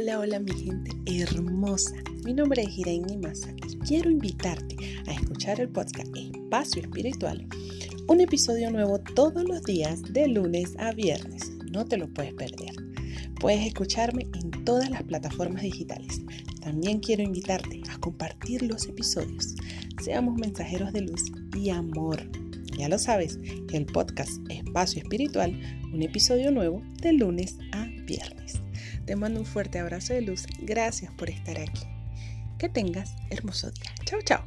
Hola, hola mi gente hermosa. Mi nombre es Irene Massa y quiero invitarte a escuchar el podcast Espacio Espiritual. Un episodio nuevo todos los días de lunes a viernes. No te lo puedes perder. Puedes escucharme en todas las plataformas digitales. También quiero invitarte a compartir los episodios. Seamos mensajeros de luz y amor. Ya lo sabes, el podcast Espacio Espiritual, un episodio nuevo de lunes a viernes. Te mando un fuerte abrazo de luz. Gracias por estar aquí. Que tengas hermoso día. Chao, chao.